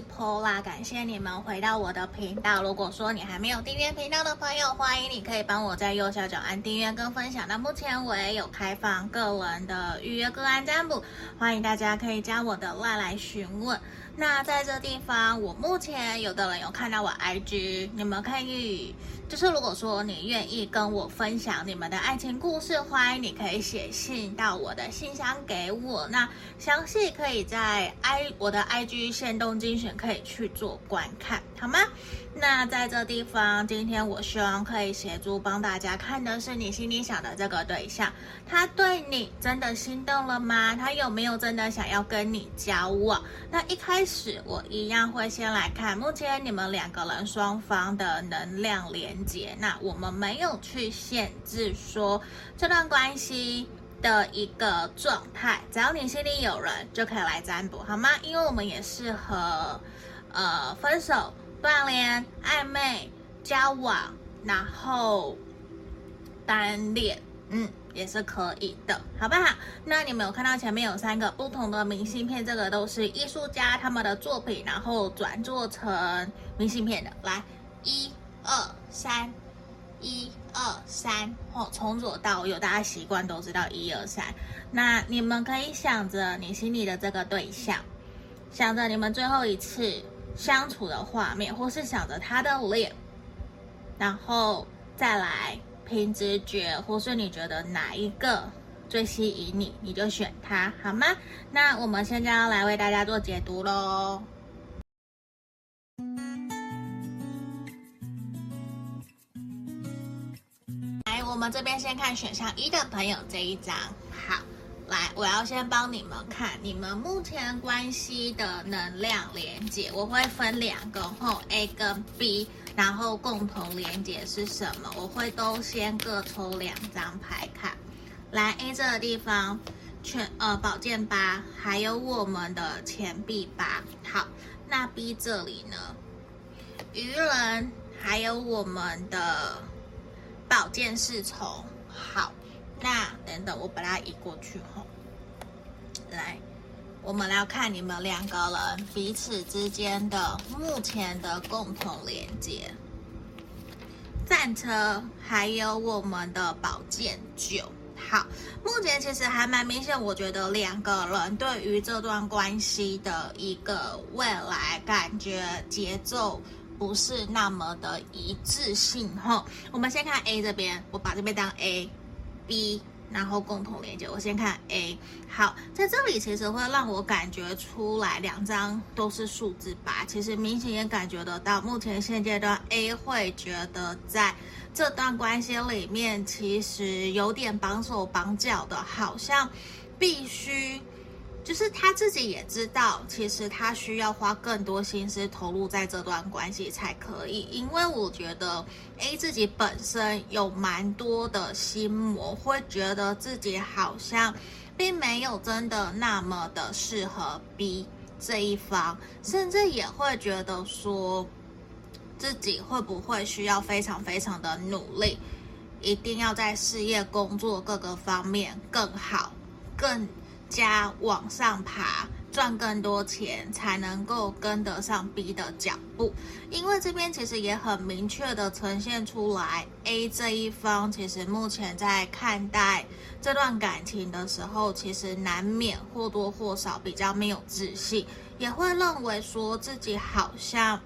是 Paula，感谢你们回到我的频道。如果说你还没有订阅频道的朋友，欢迎你可以帮我在右下角按订阅跟分享。那目前我也有开放个人的预约个案占卜，欢迎大家可以加我的外来询问。那在这地方，我目前有的人有看到我 IG，你们可以。就是如果说你愿意跟我分享你们的爱情故事，欢迎你可以写信到我的信箱给我。那详细可以在 i 我的 IG 限动精选可以去做观看，好吗？那在这地方，今天我希望可以协助帮大家看的是你心里想的这个对象，他对你真的心动了吗？他有没有真的想要跟你交往？那一开始我一样会先来看目前你们两个人双方的能量连接。那我们没有去限制说这段关系的一个状态，只要你心里有人就可以来占卜，好吗？因为我们也适合呃分手。断联、暧昧、交往，然后单恋，嗯，也是可以的，好不好？那你们有看到前面有三个不同的明信片，这个都是艺术家他们的作品，然后转做成明信片的。来，一二三，一二三，哦，从左到右，大家习惯都知道一二三。那你们可以想着你心里的这个对象，想着你们最后一次。相处的画面，或是想着他的脸，然后再来凭直觉，或是你觉得哪一个最吸引你，你就选他，好吗？那我们现在要来为大家做解读喽。来，我们这边先看选项一的朋友这一张，好。来，我要先帮你们看你们目前关系的能量连接，我会分两个后 A 跟 B，然后共同连接是什么？我会都先各抽两张牌看。来 A 这个地方，全呃宝剑八，还有我们的钱币八。好，那 B 这里呢？愚人，还有我们的宝剑侍从。好。那等等，我把它移过去后，来，我们来看你们两个人彼此之间的目前的共同连接。战车，还有我们的宝剑九。好，目前其实还蛮明显，我觉得两个人对于这段关系的一个未来感觉节奏不是那么的一致性。哈，我们先看 A 这边，我把这边当 A。B，然后共同连接。我先看 A，好，在这里其实会让我感觉出来，两张都是数字八，其实明显也感觉得到，目前现阶段 A 会觉得在这段关系里面，其实有点绑手绑脚的，好像必须。就是他自己也知道，其实他需要花更多心思投入在这段关系才可以。因为我觉得 A 自己本身有蛮多的心魔，会觉得自己好像并没有真的那么的适合 B 这一方，甚至也会觉得说自己会不会需要非常非常的努力，一定要在事业、工作各个方面更好、更。加往上爬，赚更多钱，才能够跟得上 B 的脚步。因为这边其实也很明确的呈现出来，A 这一方其实目前在看待这段感情的时候，其实难免或多或少比较没有自信，也会认为说自己好像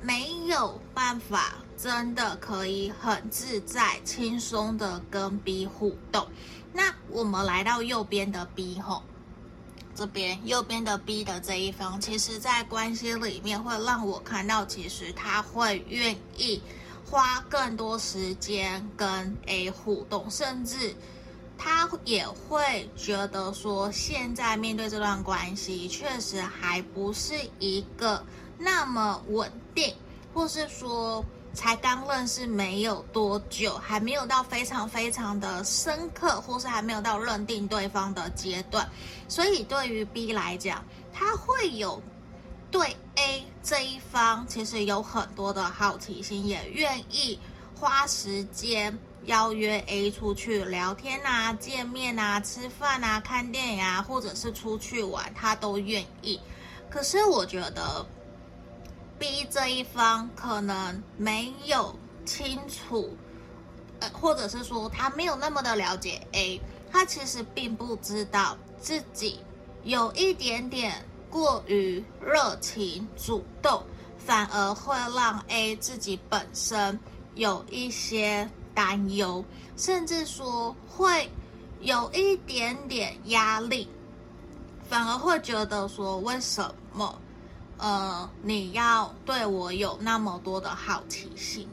没有办法真的可以很自在、轻松的跟 B 互动。那我们来到右边的 B 吼，这边右边的 B 的这一方，其实在关系里面会让我看到，其实他会愿意花更多时间跟 A 互动，甚至他也会觉得说，现在面对这段关系，确实还不是一个那么稳定，或是说。才刚认识没有多久，还没有到非常非常的深刻，或是还没有到认定对方的阶段，所以对于 B 来讲，他会有对 A 这一方其实有很多的好奇心，也愿意花时间邀约 A 出去聊天啊、见面啊、吃饭啊、看电影啊，或者是出去玩，他都愿意。可是我觉得 B 这一方可能没有清楚，呃，或者是说他没有那么的了解 A，他其实并不知道自己有一点点过于热情主动，反而会让 A 自己本身有一些担忧，甚至说会有一点点压力。反而会觉得说，为什么，呃，你要对我有那么多的好奇心？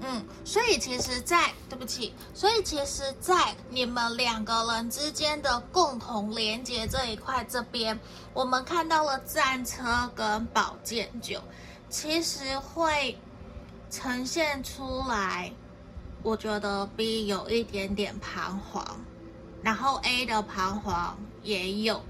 嗯，所以其实在，对不起，所以其实，在你们两个人之间的共同连接这一块这边，我们看到了战车跟宝剑九，其实会呈现出来。我觉得 B 有一点点彷徨，然后 A 的彷徨也有。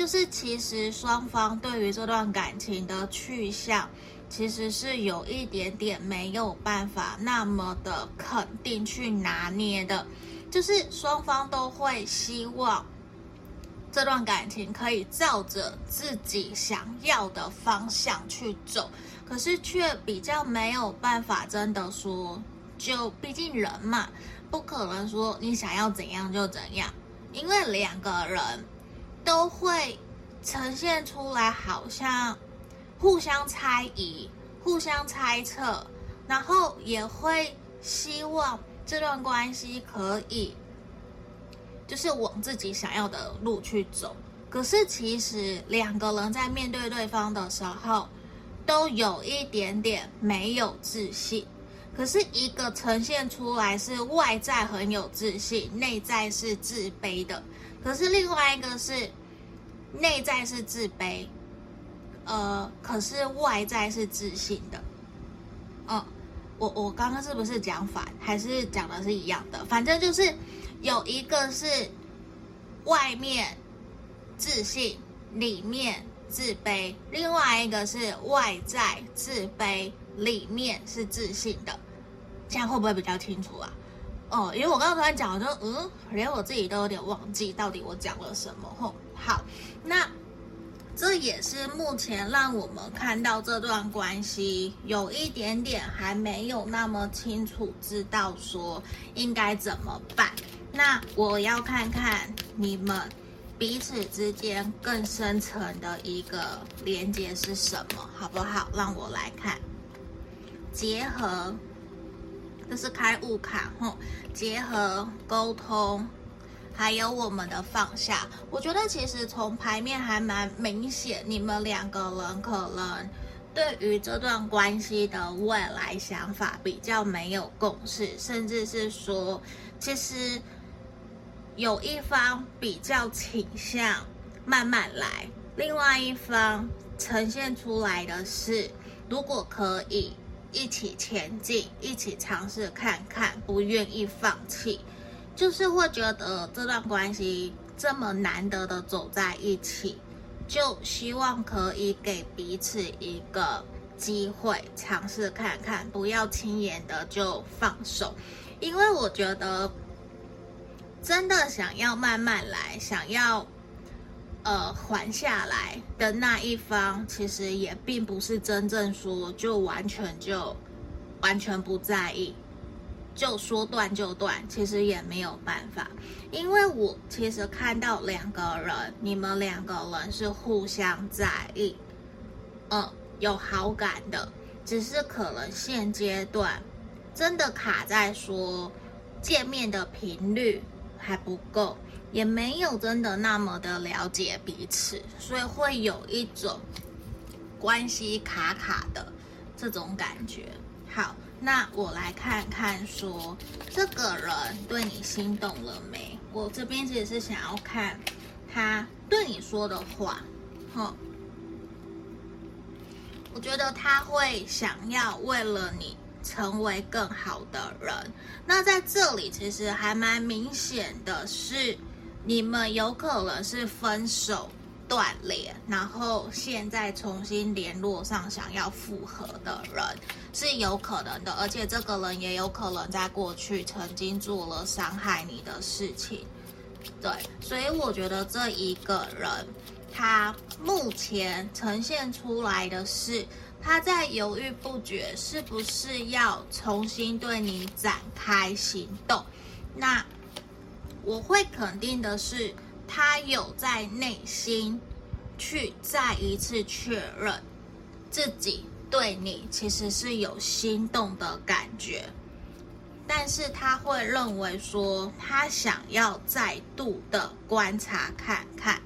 就是其实双方对于这段感情的去向，其实是有一点点没有办法那么的肯定去拿捏的。就是双方都会希望这段感情可以照着自己想要的方向去走，可是却比较没有办法真的说，就毕竟人嘛，不可能说你想要怎样就怎样，因为两个人。都会呈现出来，好像互相猜疑、互相猜测，然后也会希望这段关系可以就是往自己想要的路去走。可是其实两个人在面对对方的时候，都有一点点没有自信。可是一个呈现出来是外在很有自信，内在是自卑的。可是另外一个是内在是自卑，呃，可是外在是自信的。嗯，我我刚刚是不是讲反，还是讲的是一样的？反正就是有一个是外面自信，里面自卑；另外一个是外在自卑，里面是自信的。这样会不会比较清楚啊？哦，因为我刚刚突然讲，我说嗯，连我自己都有点忘记到底我讲了什么。吼，好，那这也是目前让我们看到这段关系有一点点还没有那么清楚，知道说应该怎么办。那我要看看你们彼此之间更深层的一个连接是什么，好不好？让我来看，结合。这是开悟卡，吼，结合沟通，还有我们的放下。我觉得其实从牌面还蛮明显，你们两个人可能对于这段关系的未来想法比较没有共识，甚至是说，其实有一方比较倾向慢慢来，另外一方呈现出来的是，如果可以。一起前进，一起尝试看看，不愿意放弃，就是会觉得这段关系这么难得的走在一起，就希望可以给彼此一个机会，尝试看看，不要轻言的就放手，因为我觉得真的想要慢慢来，想要。呃，缓下来的那一方，其实也并不是真正说就完全就完全不在意，就说断就断，其实也没有办法。因为我其实看到两个人，你们两个人是互相在意，嗯，有好感的，只是可能现阶段真的卡在说见面的频率还不够。也没有真的那么的了解彼此，所以会有一种关系卡卡的这种感觉。好，那我来看看说这个人对你心动了没？我这边其实是想要看他对你说的话。哼，我觉得他会想要为了你成为更好的人。那在这里其实还蛮明显的是。你们有可能是分手断联，然后现在重新联络上，想要复合的人是有可能的，而且这个人也有可能在过去曾经做了伤害你的事情。对，所以我觉得这一个人他目前呈现出来的是他在犹豫不决，是不是要重新对你展开行动？那我会肯定的是，他有在内心去再一次确认自己对你其实是有心动的感觉。但是他会认为说，他想要再度的观察看看，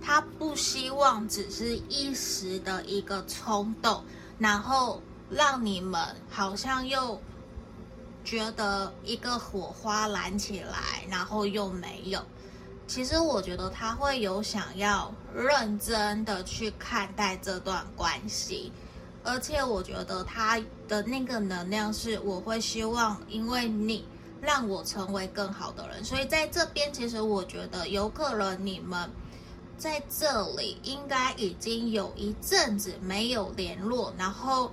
他不希望只是一时的一个冲动，然后让你们好像又觉得一个火花燃起来，然后又没有。其实我觉得他会有想要认真的去看待这段关系。而且我觉得他的那个能量是，我会希望，因为你让我成为更好的人，所以在这边，其实我觉得有可能你们在这里应该已经有一阵子没有联络，然后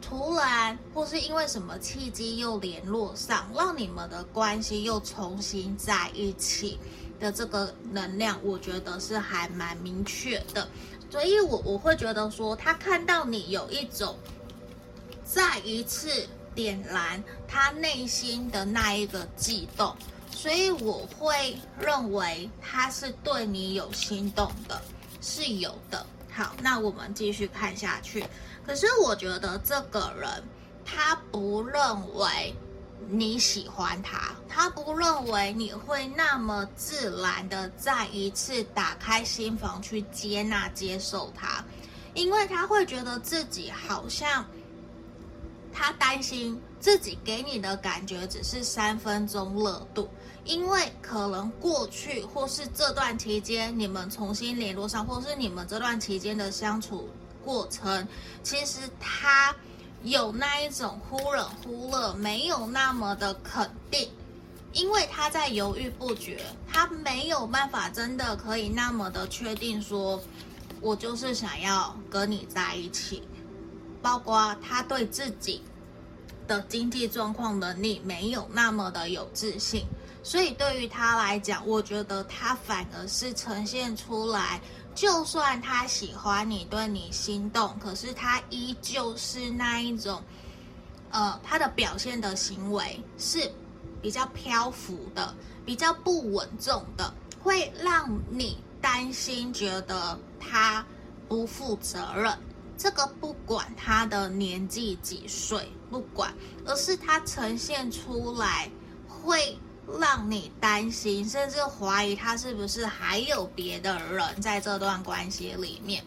突然或是因为什么契机又联络上，让你们的关系又重新在一起的这个能量，我觉得是还蛮明确的。所以我我会觉得说，他看到你有一种再一次点燃他内心的那一个悸动，所以我会认为他是对你有心动的，是有的。好，那我们继续看下去。可是我觉得这个人他不认为。你喜欢他，他不认为你会那么自然的再一次打开心房去接纳、接受他，因为他会觉得自己好像，他担心自己给你的感觉只是三分钟热度，因为可能过去或是这段期间你们重新联络上，或是你们这段期间的相处过程，其实他。有那一种忽冷忽热，没有那么的肯定，因为他在犹豫不决，他没有办法真的可以那么的确定说，我就是想要跟你在一起，包括他对自己的经济状况能力没有那么的有自信，所以对于他来讲，我觉得他反而是呈现出来。就算他喜欢你，对你心动，可是他依旧是那一种，呃，他的表现的行为是比较漂浮的，比较不稳重的，会让你担心，觉得他不负责任。这个不管他的年纪几岁，不管，而是他呈现出来会。让你担心，甚至怀疑他是不是还有别的人在这段关系里面。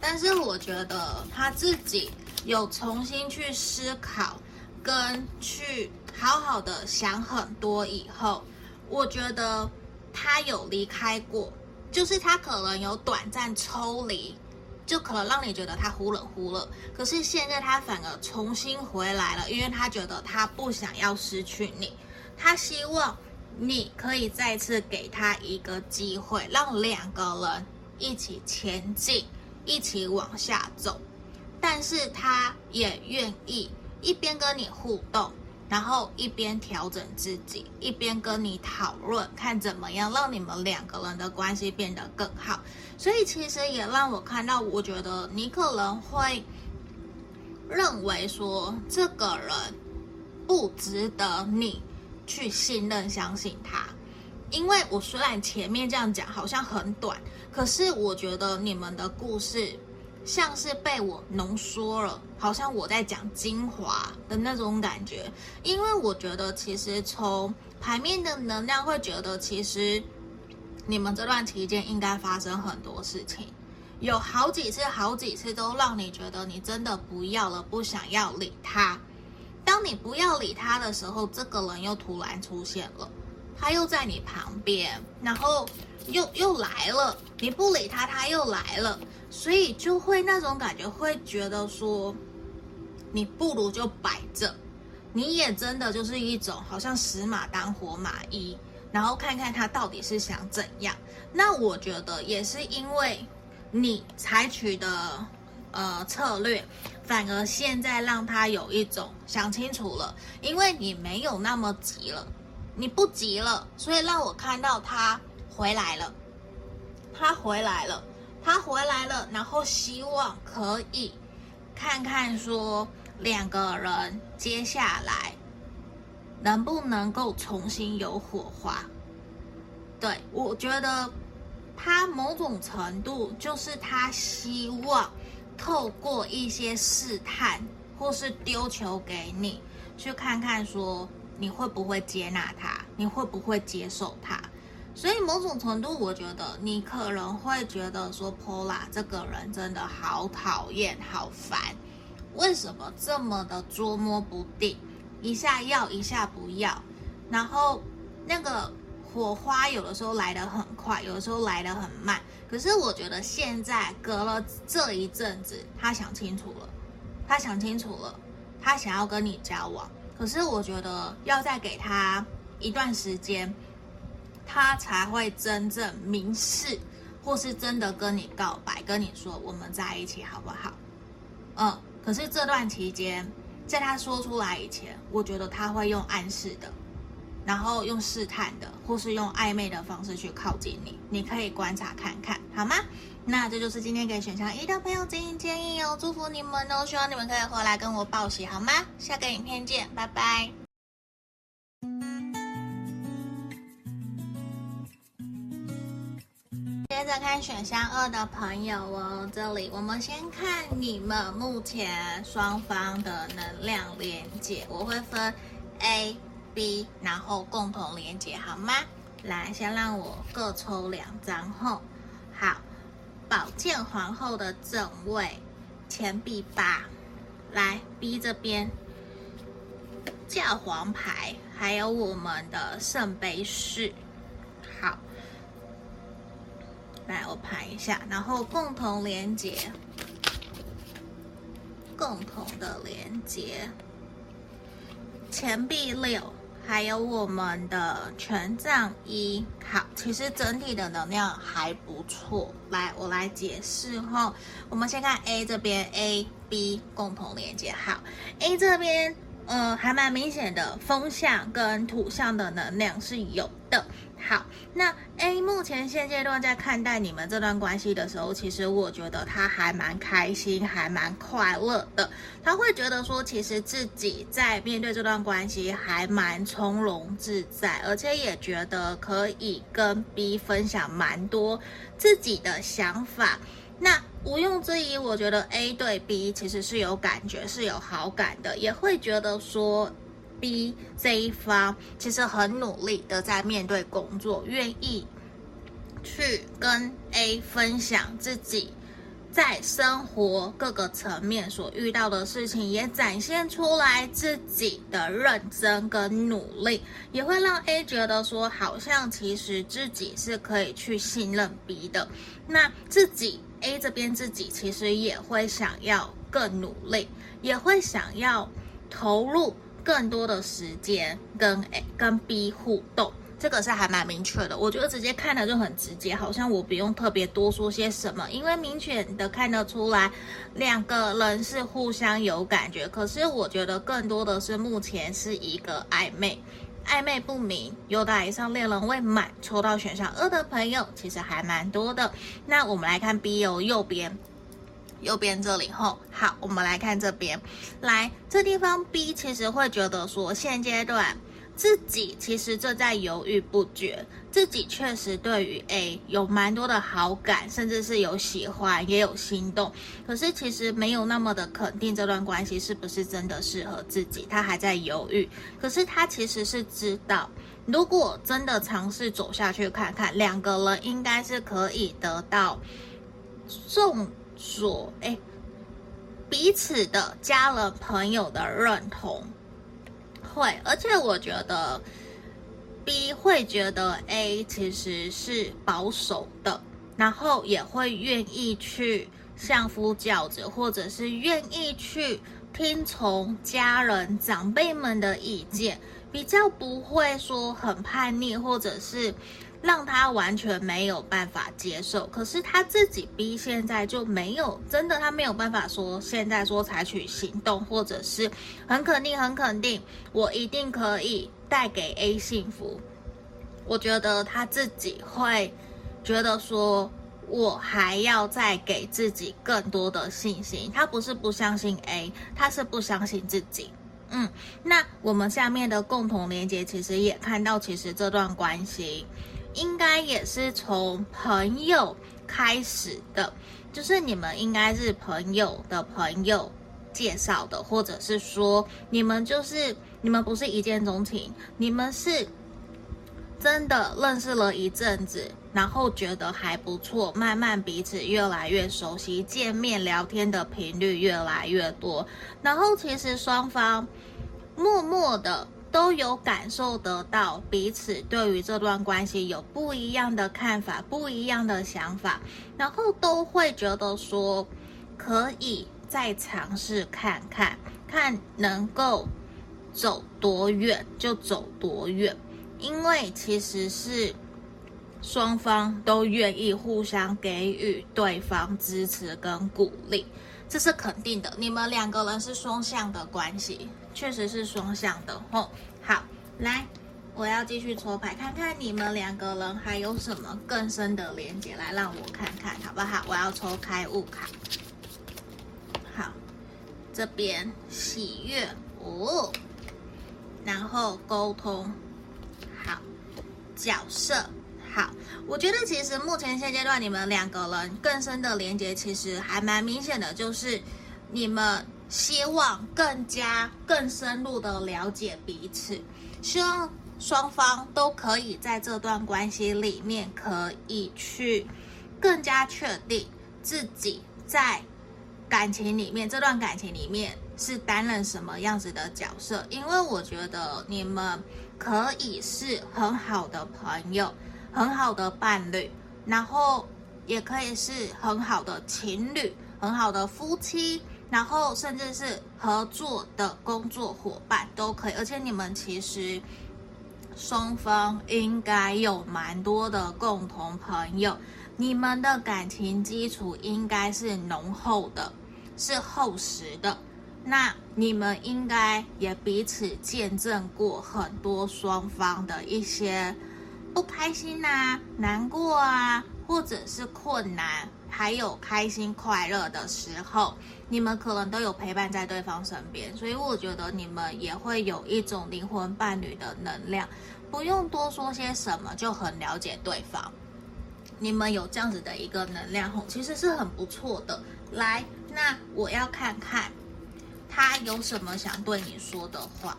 但是我觉得他自己有重新去思考，跟去好好的想很多以后，我觉得他有离开过，就是他可能有短暂抽离，就可能让你觉得他忽冷忽热。可是现在他反而重新回来了，因为他觉得他不想要失去你。他希望你可以再次给他一个机会，让两个人一起前进，一起往下走。但是他也愿意一边跟你互动，然后一边调整自己，一边跟你讨论，看怎么样让你们两个人的关系变得更好。所以其实也让我看到，我觉得你可能会认为说，这个人不值得你。去信任、相信他，因为我虽然前面这样讲好像很短，可是我觉得你们的故事像是被我浓缩了，好像我在讲精华的那种感觉。因为我觉得其实从牌面的能量会觉得，其实你们这段期间应该发生很多事情，有好几次、好几次都让你觉得你真的不要了，不想要理他。当你不要理他的时候，这个人又突然出现了，他又在你旁边，然后又又来了。你不理他，他又来了，所以就会那种感觉，会觉得说，你不如就摆着。你也真的就是一种好像死马当活马医，然后看看他到底是想怎样。那我觉得也是因为你采取的呃策略。反而现在让他有一种想清楚了，因为你没有那么急了，你不急了，所以让我看到他回来了，他回来了，他回来了，然后希望可以看看说两个人接下来能不能够重新有火花。对，我觉得他某种程度就是他希望透过一些试探或是丢球给你，去看看说你会不会接纳他，你会不会接受他。所以某种程度，我觉得你可能会觉得说，Pola 这个人真的好讨厌、好烦，为什么这么的捉摸不定，一下要一下不要，然后那个火花有的时候来得很快，有的时候来得很慢。可是我觉得现在隔了这一阵子，他想清楚了，他想清楚了，他想要跟你交往。可是我觉得要再给他一段时间。他才会真正明示，或是真的跟你告白，跟你说我们在一起好不好？嗯，可是这段期间，在他说出来以前，我觉得他会用暗示的，然后用试探的，或是用暧昧的方式去靠近你。你可以观察看看，好吗？那这就是今天给选项一的朋友建议建议哦，祝福你们哦，希望你们可以回来跟我报喜，好吗？下个影片见，拜拜。接着看选项二的朋友哦，这里我们先看你们目前双方的能量连接，我会分 A、B，然后共同连接，好吗？来，先让我各抽两张后，好，宝剑皇后的正位，钱币八，来 B 这边，教皇牌，还有我们的圣杯四，好。来，我排一下，然后共同连接，共同的连接，钱币六，还有我们的权杖一。好，其实整体的能量还不错。来，我来解释哈，我们先看 A 这边，A、B 共同连接。好，A 这边，呃，还蛮明显的，风象跟土象的能量是有的。好，那 A 目前现阶段在看待你们这段关系的时候，其实我觉得他还蛮开心，还蛮快乐的。他会觉得说，其实自己在面对这段关系还蛮从容自在，而且也觉得可以跟 B 分享蛮多自己的想法。那毋庸置疑，我觉得 A 对 B 其实是有感觉，是有好感的，也会觉得说。B 这一方其实很努力的在面对工作，愿意去跟 A 分享自己在生活各个层面所遇到的事情，也展现出来自己的认真跟努力，也会让 A 觉得说，好像其实自己是可以去信任 B 的。那自己 A 这边自己其实也会想要更努力，也会想要投入。更多的时间跟 A 跟 B 互动，这个是还蛮明确的。我觉得直接看的就很直接，好像我不用特别多说些什么，因为明显的看得出来两个人是互相有感觉。可是我觉得更多的是目前是一个暧昧，暧昧不明。有打以上恋人未满，抽到选项二的朋友其实还蛮多的。那我们来看 B 哦，右边。右边这里后，好，我们来看这边，来这地方 B 其实会觉得说，现阶段自己其实正在犹豫不决，自己确实对于 A 有蛮多的好感，甚至是有喜欢，也有心动，可是其实没有那么的肯定这段关系是不是真的适合自己，他还在犹豫。可是他其实是知道，如果真的尝试走下去看看，两个人应该是可以得到送。说，哎，彼此的家人朋友的认同会，而且我觉得 B 会觉得 A 其实是保守的，然后也会愿意去相夫教子，或者是愿意去听从家人长辈们的意见，比较不会说很叛逆，或者是。让他完全没有办法接受，可是他自己逼现在就没有，真的他没有办法说现在说采取行动，或者是很肯定很肯定，我一定可以带给 A 幸福。我觉得他自己会觉得说我还要再给自己更多的信心。他不是不相信 A，他是不相信自己。嗯，那我们下面的共同连接其实也看到，其实这段关系应该也是从朋友开始的，就是你们应该是朋友的朋友介绍的，或者是说你们就是你们不是一见钟情，你们是真的认识了一阵子，然后觉得还不错，慢慢彼此越来越熟悉，见面聊天的频率越来越多，然后其实双方。默默的都有感受得到彼此对于这段关系有不一样的看法、不一样的想法，然后都会觉得说可以再尝试看看，看能够走多远就走多远，因为其实是双方都愿意互相给予对方支持跟鼓励，这是肯定的。你们两个人是双向的关系。确实是双向的吼，好，来，我要继续抽牌，看看你们两个人还有什么更深的连接，来让我看看好不好？我要抽开悟卡，好，这边喜悦哦，然后沟通，好，角色，好，我觉得其实目前现阶段你们两个人更深的连接，其实还蛮明显的，就是你们。希望更加更深入的了解彼此，希望双方都可以在这段关系里面可以去更加确定自己在感情里面，这段感情里面是担任什么样子的角色。因为我觉得你们可以是很好的朋友，很好的伴侣，然后也可以是很好的情侣，很好的夫妻。然后甚至是合作的工作伙伴都可以，而且你们其实双方应该有蛮多的共同朋友，你们的感情基础应该是浓厚的，是厚实的。那你们应该也彼此见证过很多双方的一些不开心啊、难过啊，或者是困难。还有开心快乐的时候，你们可能都有陪伴在对方身边，所以我觉得你们也会有一种灵魂伴侣的能量，不用多说些什么就很了解对方。你们有这样子的一个能量，其实是很不错的。来，那我要看看他有什么想对你说的话。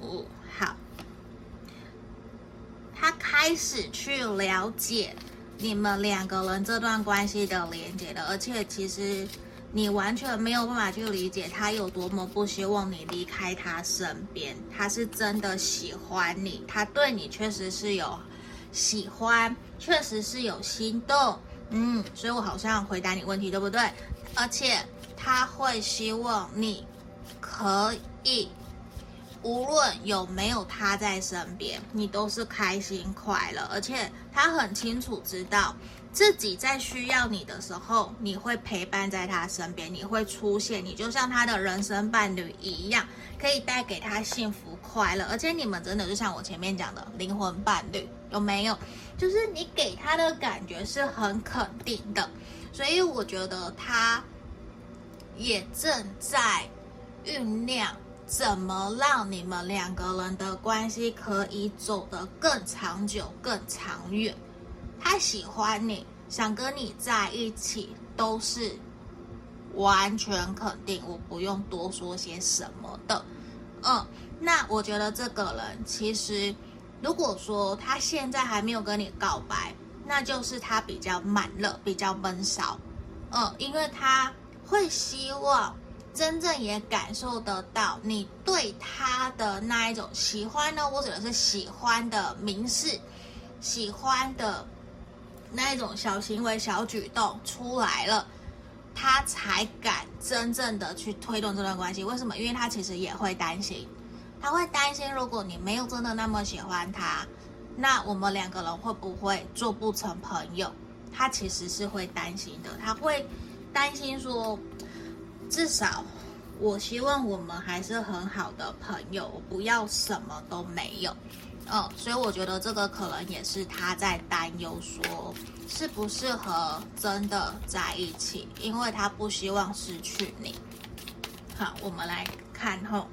哦，好，他开始去了解。你们两个人这段关系的连接的，而且其实你完全没有办法去理解他有多么不希望你离开他身边。他是真的喜欢你，他对你确实是有喜欢，确实是有心动。嗯，所以我好像回答你问题，对不对？而且他会希望你可以。无论有没有他在身边，你都是开心快乐，而且他很清楚知道自己在需要你的时候，你会陪伴在他身边，你会出现，你就像他的人生伴侣一样，可以带给他幸福快乐。而且你们真的就像我前面讲的灵魂伴侣，有没有？就是你给他的感觉是很肯定的，所以我觉得他也正在酝酿。怎么让你们两个人的关系可以走得更长久、更长远？他喜欢你，想跟你在一起，都是完全肯定，我不用多说些什么的。嗯，那我觉得这个人其实，如果说他现在还没有跟你告白，那就是他比较慢热、比较闷骚。嗯，因为他会希望。真正也感受得到你对他的那一种喜欢呢？我指的是喜欢的明示，喜欢的那一种小行为、小举动出来了，他才敢真正的去推动这段关系。为什么？因为他其实也会担心，他会担心，如果你没有真的那么喜欢他，那我们两个人会不会做不成朋友？他其实是会担心的，他会担心说。至少，我希望我们还是很好的朋友，不要什么都没有。嗯，所以我觉得这个可能也是他在担忧，说适不适合真的在一起，因为他不希望失去你。好，我们来看后，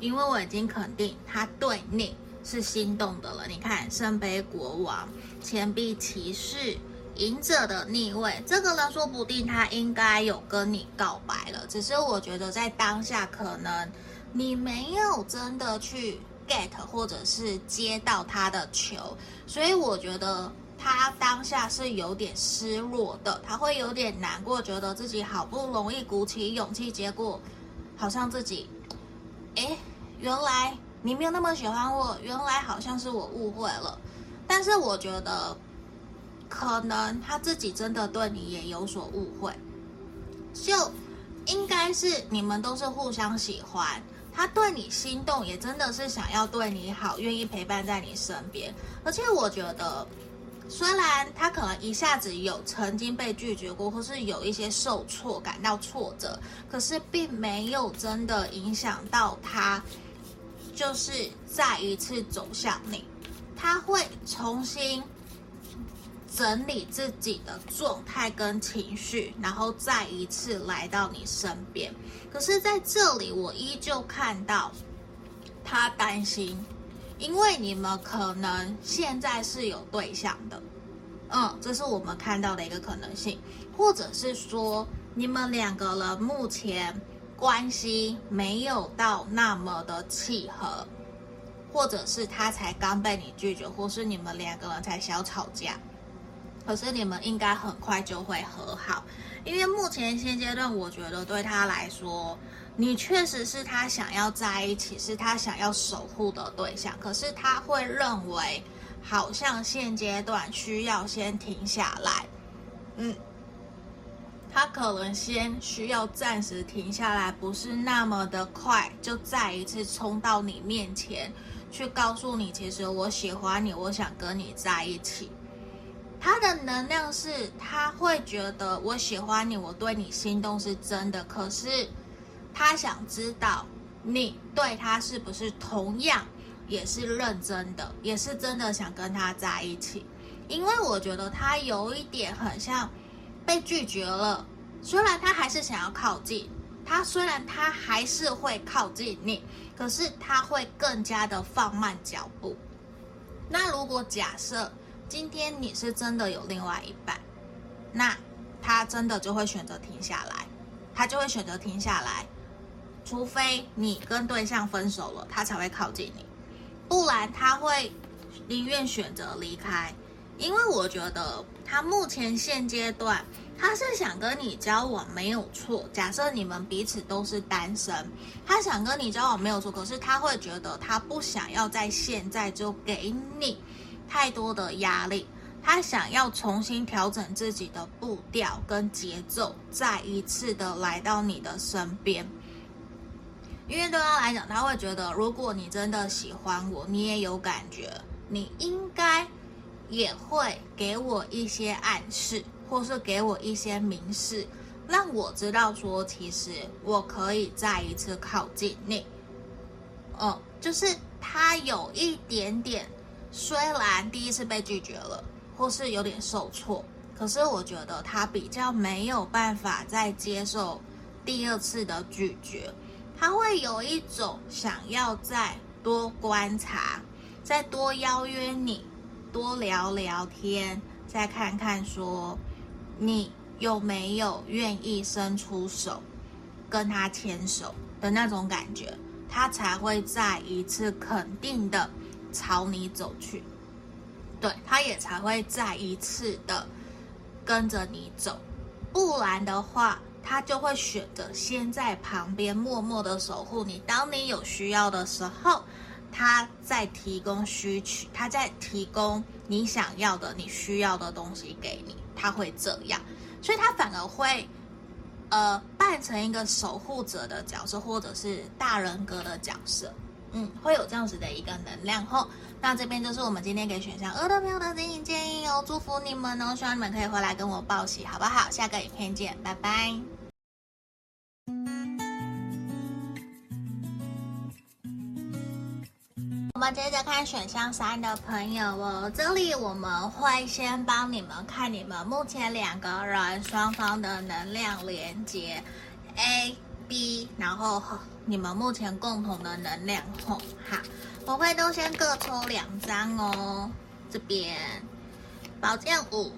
因为我已经肯定他对你是心动的了。你看，圣杯国王、钱币骑士、隐者的逆位，这个人说不定他应该有跟你告白了，只是我觉得在当下可能你没有真的去。get 或者是接到他的球，所以我觉得他当下是有点失落的，他会有点难过，觉得自己好不容易鼓起勇气，结果好像自己，诶，原来你没有那么喜欢我，原来好像是我误会了。但是我觉得可能他自己真的对你也有所误会，就应该是你们都是互相喜欢。他对你心动，也真的是想要对你好，愿意陪伴在你身边。而且我觉得，虽然他可能一下子有曾经被拒绝过，或是有一些受挫，感到挫折，可是并没有真的影响到他，就是再一次走向你。他会重新。整理自己的状态跟情绪，然后再一次来到你身边。可是在这里，我依旧看到他担心，因为你们可能现在是有对象的，嗯，这是我们看到的一个可能性，或者是说你们两个人目前关系没有到那么的契合，或者是他才刚被你拒绝，或是你们两个人才小吵架。可是你们应该很快就会和好，因为目前现阶段，我觉得对他来说，你确实是他想要在一起，是他想要守护的对象。可是他会认为，好像现阶段需要先停下来，嗯，他可能先需要暂时停下来，不是那么的快就再一次冲到你面前去告诉你，其实我喜欢你，我想跟你在一起。他的能量是，他会觉得我喜欢你，我对你心动是真的。可是，他想知道你对他是不是同样也是认真的，也是真的想跟他在一起。因为我觉得他有一点很像被拒绝了，虽然他还是想要靠近，他虽然他还是会靠近你，可是他会更加的放慢脚步。那如果假设，今天你是真的有另外一半，那他真的就会选择停下来，他就会选择停下来，除非你跟对象分手了，他才会靠近你，不然他会宁愿选择离开，因为我觉得他目前现阶段他是想跟你交往没有错，假设你们彼此都是单身，他想跟你交往没有错，可是他会觉得他不想要在现在就给你。太多的压力，他想要重新调整自己的步调跟节奏，再一次的来到你的身边。因为对他来讲，他会觉得，如果你真的喜欢我，你也有感觉，你应该也会给我一些暗示，或是给我一些明示，让我知道说，其实我可以再一次靠近你。哦，就是他有一点点。虽然第一次被拒绝了，或是有点受挫，可是我觉得他比较没有办法再接受第二次的拒绝，他会有一种想要再多观察，再多邀约你，多聊聊天，再看看说你有没有愿意伸出手跟他牵手的那种感觉，他才会再一次肯定的。朝你走去，对，他也才会再一次的跟着你走，不然的话，他就会选择先在旁边默默的守护你。当你有需要的时候，他再提供需求，他再提供你想要的、你需要的东西给你，他会这样，所以他反而会呃扮成一个守护者的角色，或者是大人格的角色。嗯，会有这样子的一个能量吼，那这边就是我们今天给选项二的朋友的指引建议哦，祝福你们哦，希望你们可以回来跟我报喜，好不好？下个影片见，拜拜。我们接着看选项三的朋友哦，这里我们会先帮你们看你们目前两个人双方的能量连接，A、B，然后你们目前共同的能量吼。好，我会都先各抽两张哦。这边宝剑五，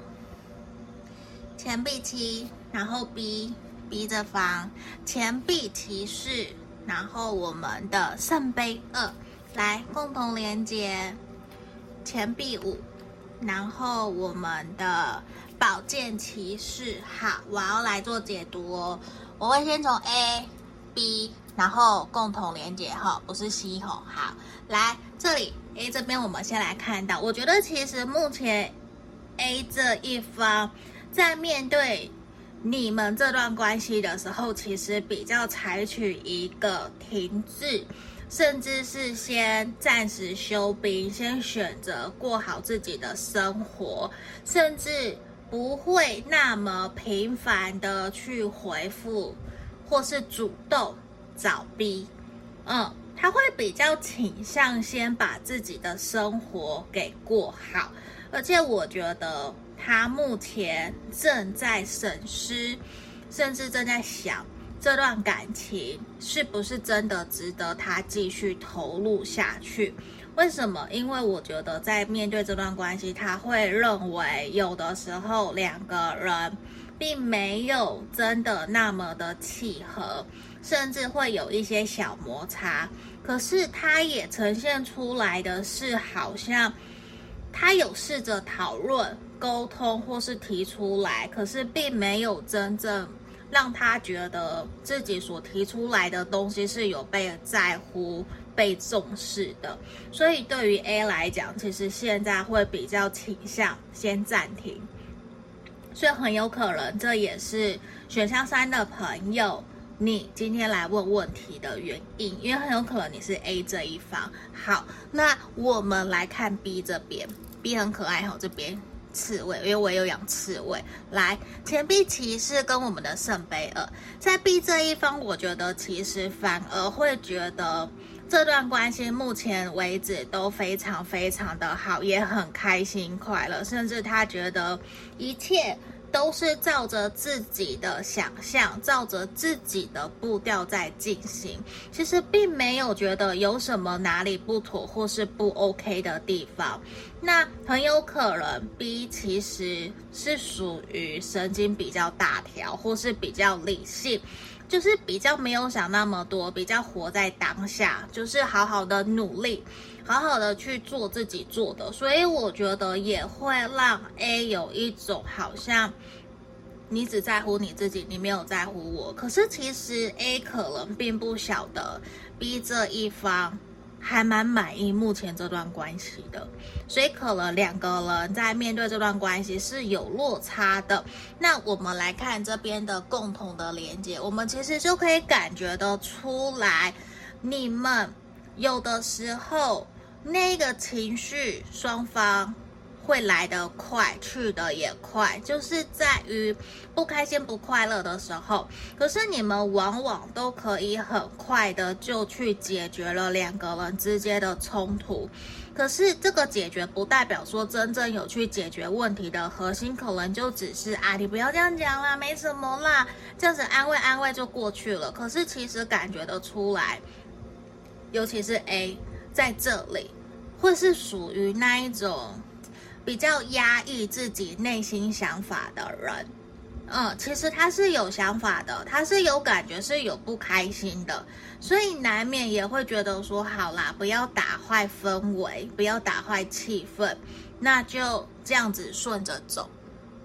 钱币七，然后 B B 这方钱币骑士，然后我们的圣杯二。来共同连接钱币五，然后我们的宝剑骑士，好，我要来做解读哦。我会先从 A、B，然后共同连接哈，不是 C 吼。好，来这里 A 这边，我们先来看到，我觉得其实目前 A 这一方在面对你们这段关系的时候，其实比较采取一个停滞。甚至是先暂时休兵，先选择过好自己的生活，甚至不会那么频繁的去回复，或是主动找 B。嗯，他会比较倾向先把自己的生活给过好，而且我觉得他目前正在审视，甚至正在想。这段感情是不是真的值得他继续投入下去？为什么？因为我觉得在面对这段关系，他会认为有的时候两个人并没有真的那么的契合，甚至会有一些小摩擦。可是他也呈现出来的是，好像他有试着讨论、沟通或是提出来，可是并没有真正。让他觉得自己所提出来的东西是有被在乎、被重视的，所以对于 A 来讲，其实现在会比较倾向先暂停，所以很有可能这也是选项三的朋友你今天来问问题的原因，因为很有可能你是 A 这一方。好，那我们来看 B 这边，B 很可爱哈，这边。刺猬，因为我也有养刺猬。来，钱币骑士跟我们的圣杯二，在 B 这一方，我觉得其实反而会觉得这段关系目前为止都非常非常的好，也很开心快乐，甚至他觉得一切。都是照着自己的想象，照着自己的步调在进行。其实并没有觉得有什么哪里不妥或是不 OK 的地方。那很有可能 B 其实是属于神经比较大条，或是比较理性，就是比较没有想那么多，比较活在当下，就是好好的努力，好好的去做自己做的。所以我觉得也会让 A 有一种好像。你只在乎你自己，你没有在乎我。可是其实 A 可能并不晓得 B 这一方还蛮满意目前这段关系的，所以可能两个人在面对这段关系是有落差的。那我们来看这边的共同的连接，我们其实就可以感觉得出来，你们有的时候那个情绪双方。会来得快，去得也快，就是在于不开心、不快乐的时候。可是你们往往都可以很快的就去解决了两个人之间的冲突。可是这个解决不代表说真正有去解决问题的核心，可能就只是啊，你不要这样讲啦，没什么啦，这样子安慰安慰就过去了。可是其实感觉得出来，尤其是 A 在这里，会是属于那一种。比较压抑自己内心想法的人，嗯，其实他是有想法的，他是有感觉，是有不开心的，所以难免也会觉得说，好啦，不要打坏氛围，不要打坏气氛，那就这样子顺着走。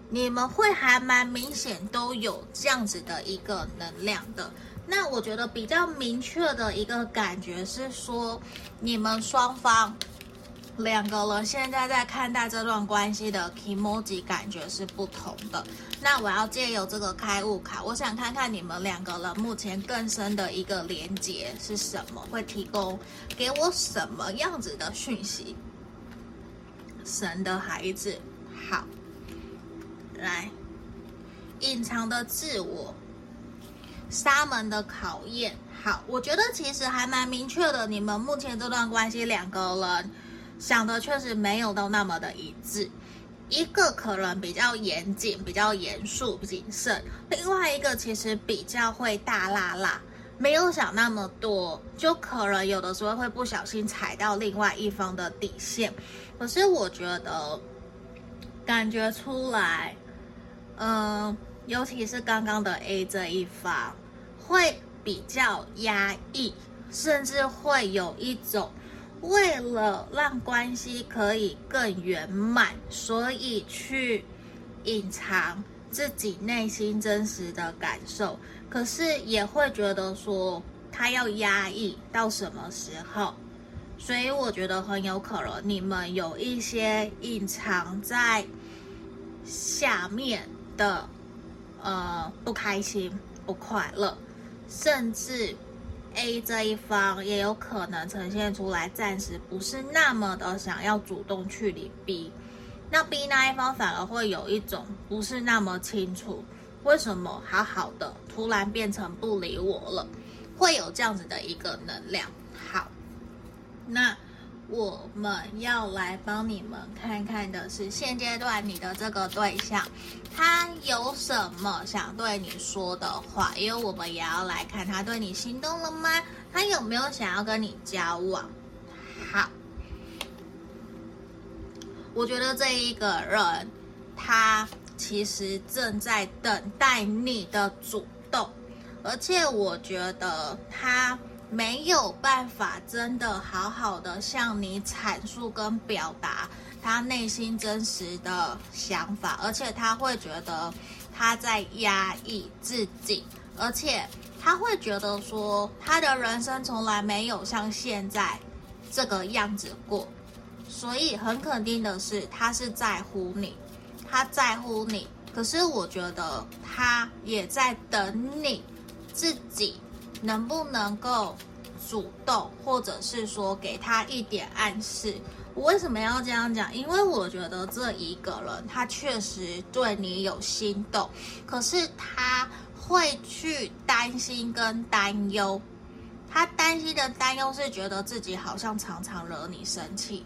你们会还蛮明显都有这样子的一个能量的。那我觉得比较明确的一个感觉是说，你们双方。两个人现在在看待这段关系的 emoji 感觉是不同的。那我要借由这个开悟卡，我想看看你们两个人目前更深的一个连接是什么，会提供给我什么样子的讯息？神的孩子，好，来，隐藏的自我，沙门的考验，好，我觉得其实还蛮明确的。你们目前这段关系，两个人想的确实没有到那么的一致。一个可能比较严谨、比较严肃、谨慎；另外一个其实比较会大剌剌，没有想那么多，就可能有的时候会不小心踩到另外一方的底线。可是我觉得感觉出来，嗯、尤其是刚刚的 A 这一方，会比较压抑，甚至会有一种。为了让关系可以更圆满，所以去隐藏自己内心真实的感受，可是也会觉得说他要压抑到什么时候？所以我觉得很有可能你们有一些隐藏在下面的呃不开心、不快乐，甚至。A 这一方也有可能呈现出来，暂时不是那么的想要主动去理 B，那 B 那一方反而会有一种不是那么清楚为什么好好的突然变成不理我了，会有这样子的一个能量。好，那。我们要来帮你们看看的是现阶段你的这个对象，他有什么想对你说的话？因为我们也要来看他对你心动了吗？他有没有想要跟你交往？好，我觉得这一个人，他其实正在等待你的主，而且我觉得他。没有办法真的好好的向你阐述跟表达他内心真实的想法，而且他会觉得他在压抑自己，而且他会觉得说他的人生从来没有像现在这个样子过，所以很肯定的是他是在乎你，他在乎你，可是我觉得他也在等你自己。能不能够主动，或者是说给他一点暗示？我为什么要这样讲？因为我觉得这一个人他确实对你有心动，可是他会去担心跟担忧。他担心的担忧是觉得自己好像常常惹你生气，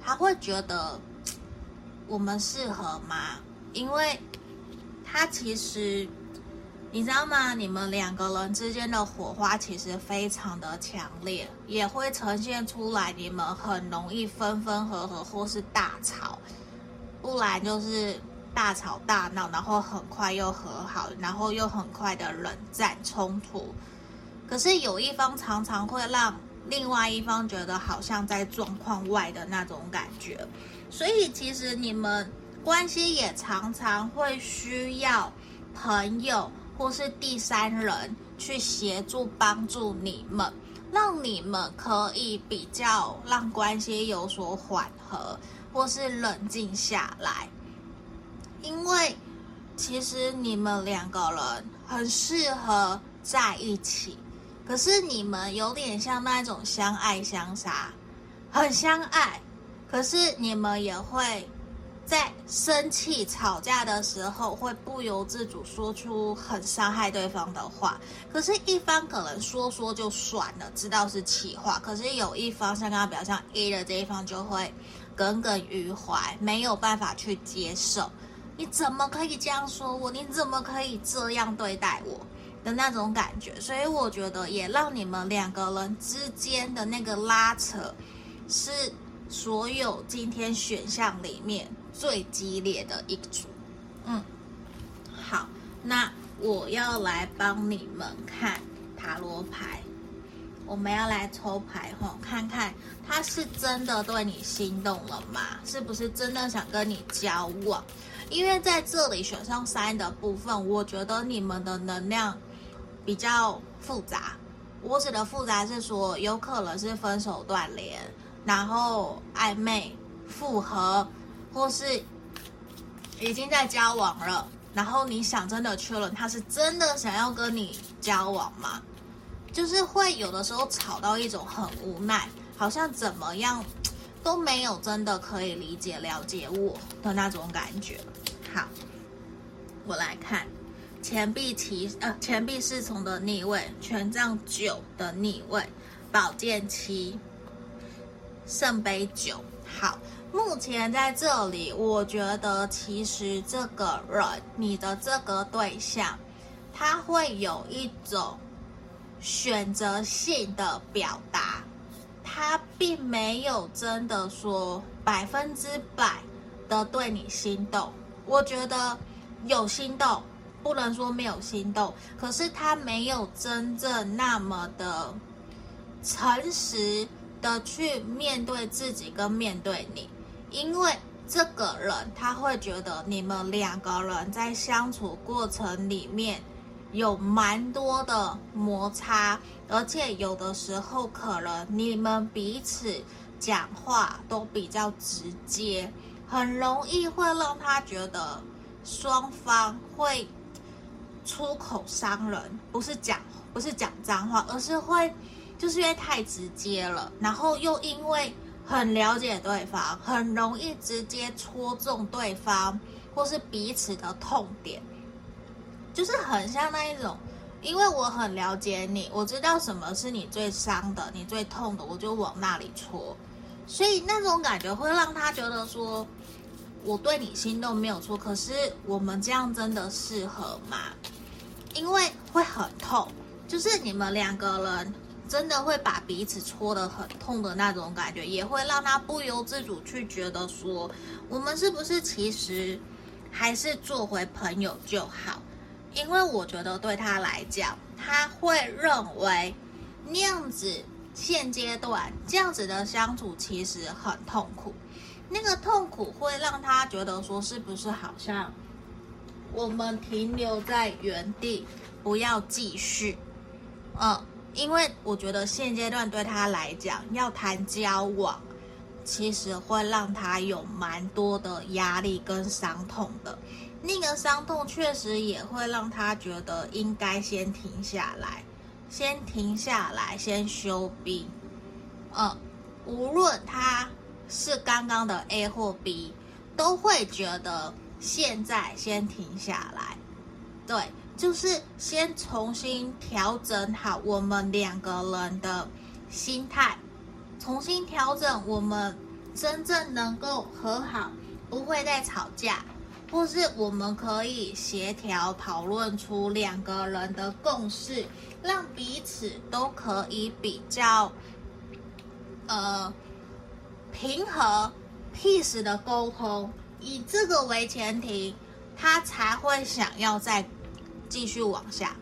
他会觉得我们适合吗？因为他其实。你知道吗？你们两个人之间的火花其实非常的强烈，也会呈现出来。你们很容易分分合合，或是大吵，不然就是大吵大闹，然后很快又和好，然后又很快的冷战冲突。可是有一方常常会让另外一方觉得好像在状况外的那种感觉，所以其实你们关系也常常会需要朋友。或是第三人去协助帮助你们，让你们可以比较让关系有所缓和，或是冷静下来。因为其实你们两个人很适合在一起，可是你们有点像那种相爱相杀，很相爱，可是你们也会。在生气吵架的时候，会不由自主说出很伤害对方的话。可是，一方可能说说就算了，知道是气话。可是，有一方像刚刚表现 A 的这一方，就会耿耿于怀，没有办法去接受。你怎么可以这样说我？你怎么可以这样对待我的那种感觉？所以，我觉得也让你们两个人之间的那个拉扯，是所有今天选项里面。最激烈的一组，嗯，好，那我要来帮你们看塔罗牌，我们要来抽牌吼，看看他是真的对你心动了吗？是不是真的想跟你交往？因为在这里选上三的部分，我觉得你们的能量比较复杂。我指的复杂是说，有可能是分手断联，然后暧昧复合。或是已经在交往了，然后你想真的确认他是真的想要跟你交往吗？就是会有的时候吵到一种很无奈，好像怎么样都没有真的可以理解了解我的那种感觉。好，我来看钱币骑呃钱币侍从的逆位，权杖九的逆位，宝剑七，圣杯九。好，目前在这里，我觉得其实这个人，你的这个对象，他会有一种选择性的表达，他并没有真的说百分之百的对你心动。我觉得有心动。不能说没有心动，可是他没有真正那么的诚实的去面对自己跟面对你，因为这个人他会觉得你们两个人在相处过程里面有蛮多的摩擦，而且有的时候可能你们彼此讲话都比较直接，很容易会让他觉得双方会。出口伤人，不是讲不是讲脏话，而是会就是因为太直接了，然后又因为很了解对方，很容易直接戳中对方或是彼此的痛点，就是很像那一种，因为我很了解你，我知道什么是你最伤的，你最痛的，我就往那里戳，所以那种感觉会让他觉得说，我对你心动没有错，可是我们这样真的适合吗？因为会很痛，就是你们两个人真的会把彼此戳得很痛的那种感觉，也会让他不由自主去觉得说，我们是不是其实还是做回朋友就好？因为我觉得对他来讲，他会认为那样子现阶段这样子的相处其实很痛苦，那个痛苦会让他觉得说，是不是好像？我们停留在原地，不要继续。嗯，因为我觉得现阶段对他来讲，要谈交往，其实会让他有蛮多的压力跟伤痛的。那个伤痛确实也会让他觉得应该先停下来，先停下来，先休兵。嗯，无论他是刚刚的 A 或 B，都会觉得。现在先停下来，对，就是先重新调整好我们两个人的心态，重新调整我们真正能够和好，不会再吵架，或是我们可以协调讨论出两个人的共识，让彼此都可以比较呃平和、peace 的沟通。以这个为前提，他才会想要再继续往下，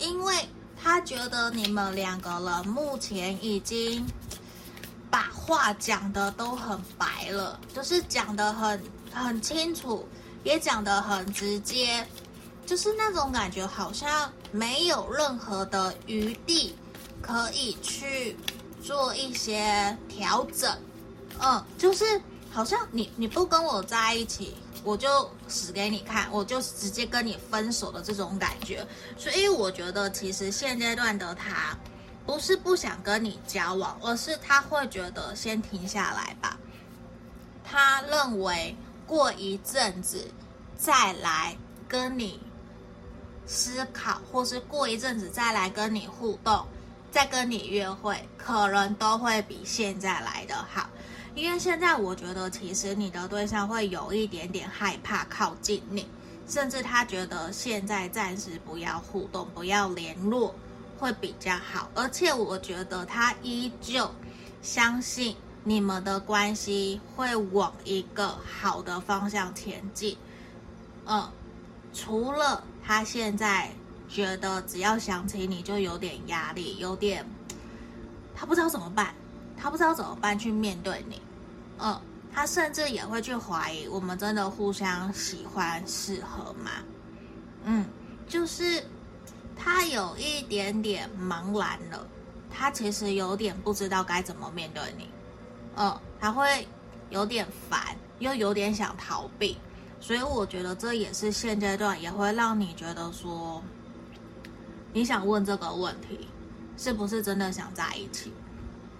因为他觉得你们两个人目前已经把话讲得都很白了，就是讲得很很清楚，也讲得很直接，就是那种感觉好像没有任何的余地可以去做一些调整，嗯，就是。好像你你不跟我在一起，我就死给你看，我就直接跟你分手的这种感觉。所以我觉得，其实现阶段的他，不是不想跟你交往，而是他会觉得先停下来吧。他认为过一阵子再来跟你思考，或是过一阵子再来跟你互动，再跟你约会，可能都会比现在来的好。因为现在我觉得，其实你的对象会有一点点害怕靠近你，甚至他觉得现在暂时不要互动、不要联络会比较好。而且我觉得他依旧相信你们的关系会往一个好的方向前进。嗯，除了他现在觉得只要想起你就有点压力，有点他不知道怎么办。他不知道怎么办去面对你，嗯，他甚至也会去怀疑我们真的互相喜欢适合吗？嗯，就是他有一点点茫然了，他其实有点不知道该怎么面对你，嗯，他会有点烦，又有点想逃避，所以我觉得这也是现阶段也会让你觉得说，你想问这个问题，是不是真的想在一起？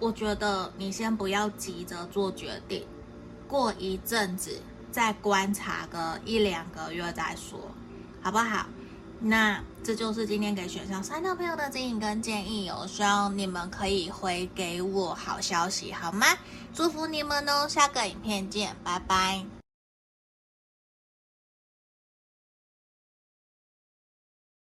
我觉得你先不要急着做决定，过一阵子再观察个一两个月再说，好不好？那这就是今天给选项三的朋友的指引跟建议哦，希望你们可以回给我好消息，好吗？祝福你们哦，下个影片见，拜拜。